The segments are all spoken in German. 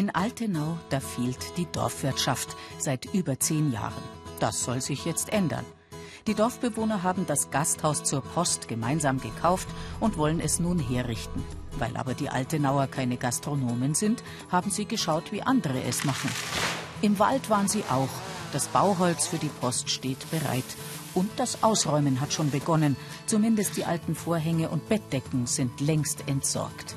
In Altenau, da fehlt die Dorfwirtschaft seit über zehn Jahren. Das soll sich jetzt ändern. Die Dorfbewohner haben das Gasthaus zur Post gemeinsam gekauft und wollen es nun herrichten. Weil aber die Altenauer keine Gastronomen sind, haben sie geschaut, wie andere es machen. Im Wald waren sie auch. Das Bauholz für die Post steht bereit. Und das Ausräumen hat schon begonnen. Zumindest die alten Vorhänge und Bettdecken sind längst entsorgt.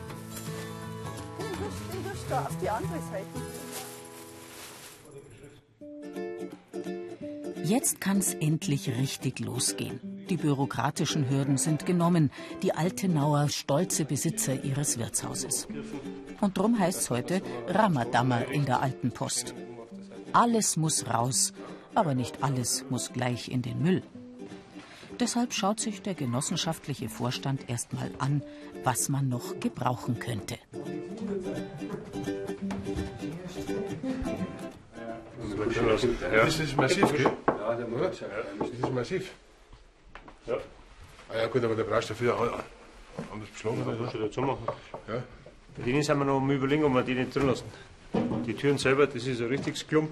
Jetzt kann's endlich richtig losgehen. Die bürokratischen Hürden sind genommen. Die Altenauer stolze Besitzer ihres Wirtshauses. Und drum heißt's heute Ramadammer in der alten Post. Alles muss raus, aber nicht alles muss gleich in den Müll. Deshalb schaut sich der genossenschaftliche Vorstand erstmal an, was man noch gebrauchen könnte. Das ist massiv, gell? Ja, der muss. Das ist massiv. Ja. Ah ja gut, aber da brauchst du dafür auch anders beschlagen. Das oder? schon dazu machen. Ja. Bei denen sind wir noch am überlegen, ob wir die nicht drin lassen. Die Türen selber, das ist ein richtiges Klump.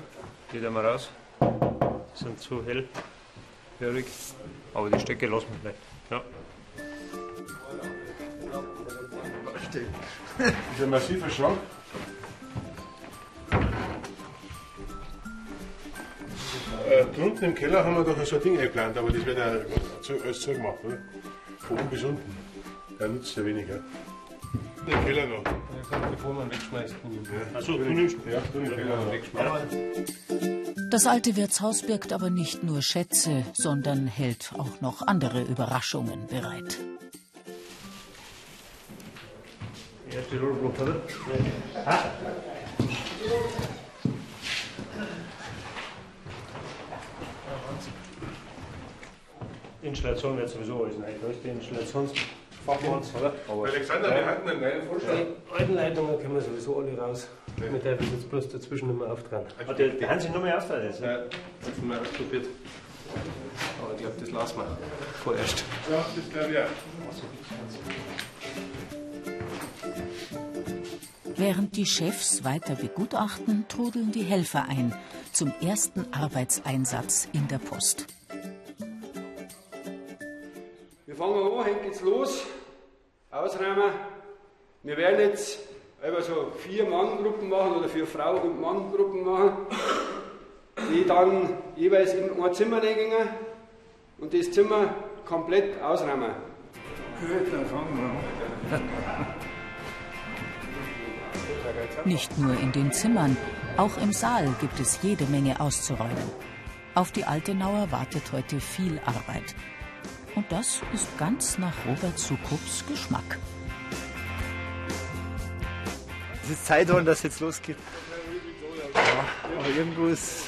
Die da mal raus. Die sind zu hellhörig. Aber die Stecke lassen wir vielleicht. Ja. Das ist ein massiver Schrank. Äh, drunten im Keller haben wir doch so ein Ding eingeplant, aber das wird ja zu- alles zugemacht, oder? Von oben bis unten. Der nutzt ja weniger. Den Keller noch. Bevor man wegschmeißt. Ja. Achso, du nimmst. Ja, du. Das alte Wirtshaus birgt aber nicht nur Schätze, sondern hält auch noch andere Überraschungen bereit. Erste Rollblock, oder? Installation wird sowieso alles neu. Da ist die Installationsfachmann, oder? Aber Alexander, wir hatten einen neuen Vorschlag. die alten Leitungen können wir sowieso alle raus. Mit der wir jetzt bloß dazwischen nicht mehr auftragen. Ah, die, die haben sich noch mehr auftragen jetzt. Ja, das haben wir ausprobiert. Aber ich glaube, das lassen wir vorerst. Ja, das glaube ich auch. Während die Chefs weiter begutachten, trudeln die Helfer ein zum ersten Arbeitseinsatz in der Post. Wir fangen an, hängt jetzt los, ausräumen. Wir werden jetzt einfach so vier Manngruppen machen oder vier Frau- und Manngruppen machen, die dann jeweils in ein Zimmer reingehen und das Zimmer komplett ausräumen. Nicht nur in den Zimmern, auch im Saal gibt es jede Menge auszuräumen. Auf die Altenauer wartet heute viel Arbeit. Und das ist ganz nach Robert Sukups Geschmack. Es ist Zeit, dass das jetzt losgeht. Ja, aber irgendwo ist.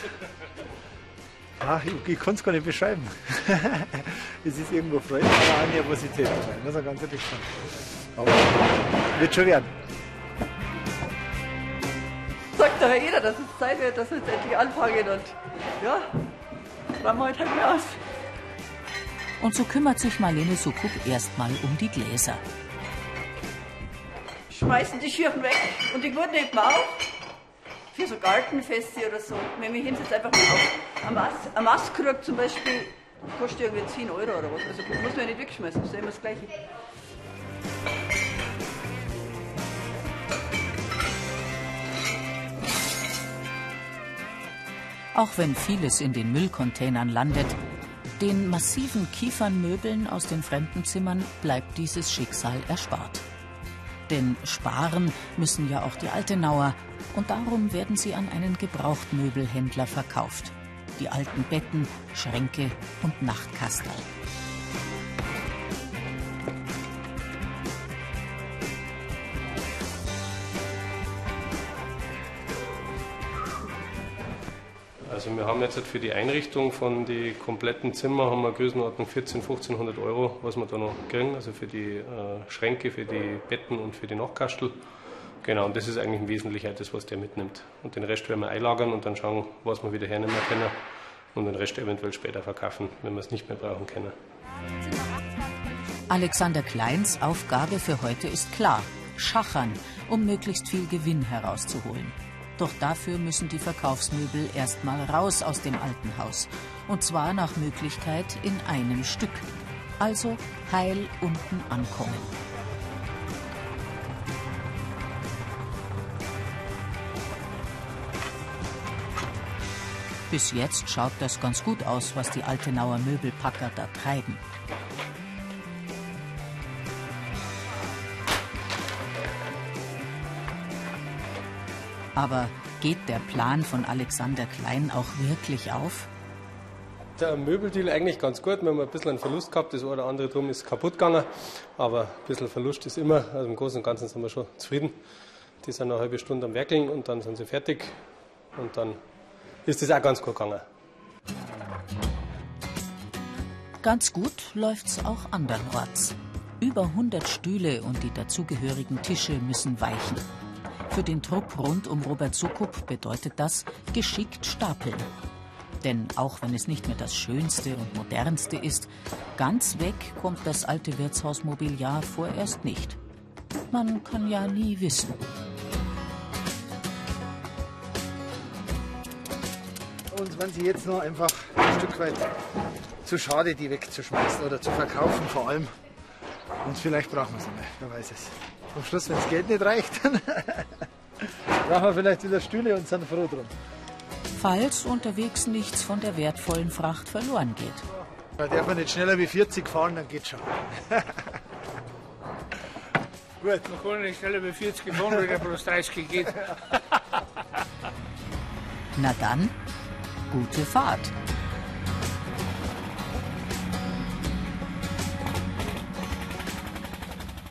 Ach, ich, ich kann es gar nicht beschreiben. es ist irgendwo Freude, aber auch Nervosität muss man ganz ehrlich sagen. Aber wird schon werden. Sagt doch jeder, dass es Zeit wird, dass wir jetzt endlich anfangen und ja, wollen wir heute halt mehr aus. Und so kümmert sich Marlene Sukup erstmal um die Gläser. Schmeißen die Schirchen weg und die guten eben auch. Für so Gartenfeste oder so. Wenn wir jetzt einfach mal auf. Ein ein Masskrug zum Beispiel kostet irgendwie 10 Euro oder was. Also muss man ja nicht wegschmeißen, das ist ja immer das Gleiche. Auch wenn vieles in den Müllcontainern landet, den massiven Kiefernmöbeln aus den Fremdenzimmern bleibt dieses Schicksal erspart. Denn sparen müssen ja auch die Altenauer und darum werden sie an einen Gebrauchtmöbelhändler verkauft. Die alten Betten, Schränke und Nachtkastel. Also wir haben jetzt für die Einrichtung von die kompletten Zimmer haben wir Größenordnung 14, 1500 Euro, was wir da noch kriegen. Also für die äh, Schränke, für die Betten und für die Nachtkastel. Genau, und das ist eigentlich im Wesentlichen das, was der mitnimmt. Und den Rest werden wir einlagern und dann schauen, was wir wieder hernehmen können und den Rest eventuell später verkaufen, wenn wir es nicht mehr brauchen können. Alexander Kleins Aufgabe für heute ist klar. Schachern, um möglichst viel Gewinn herauszuholen. Doch dafür müssen die Verkaufsmöbel erstmal raus aus dem alten Haus. Und zwar nach Möglichkeit in einem Stück. Also heil unten ankommen. Bis jetzt schaut das ganz gut aus, was die Altenauer Möbelpacker da treiben. Aber geht der Plan von Alexander Klein auch wirklich auf? Der Möbeldeal eigentlich ganz gut. Wir haben ein bisschen einen Verlust gehabt. Das eine oder andere drum ist kaputt gegangen. Aber ein bisschen Verlust ist immer. Also im Großen und Ganzen sind wir schon zufrieden. Die sind eine halbe Stunde am Werkeln und dann sind sie fertig. Und dann ist das auch ganz gut gegangen. Ganz gut läuft's auch andernorts. Über 100 Stühle und die dazugehörigen Tische müssen weichen. Für den Trupp rund um Robert Sukup bedeutet das geschickt stapeln. Denn auch wenn es nicht mehr das Schönste und Modernste ist, ganz weg kommt das alte Wirtshausmobiliar vorerst nicht. Man kann ja nie wissen. Und wenn Sie jetzt noch einfach ein Stück weit zu schade, die wegzuschmeißen oder zu verkaufen vor allem. Und vielleicht brauchen wir sie nicht, wer weiß es. Am Schluss, wenn das Geld nicht reicht, dann brauchen wir vielleicht wieder Stühle und sind froh drum. Falls unterwegs nichts von der wertvollen Fracht verloren geht. Da darf man nicht schneller wie 40 fahren, dann geht's schon. Gut. Man kann nicht schneller wie 40 fahren, wenn er bloß 30 geht. Na dann, gute Fahrt.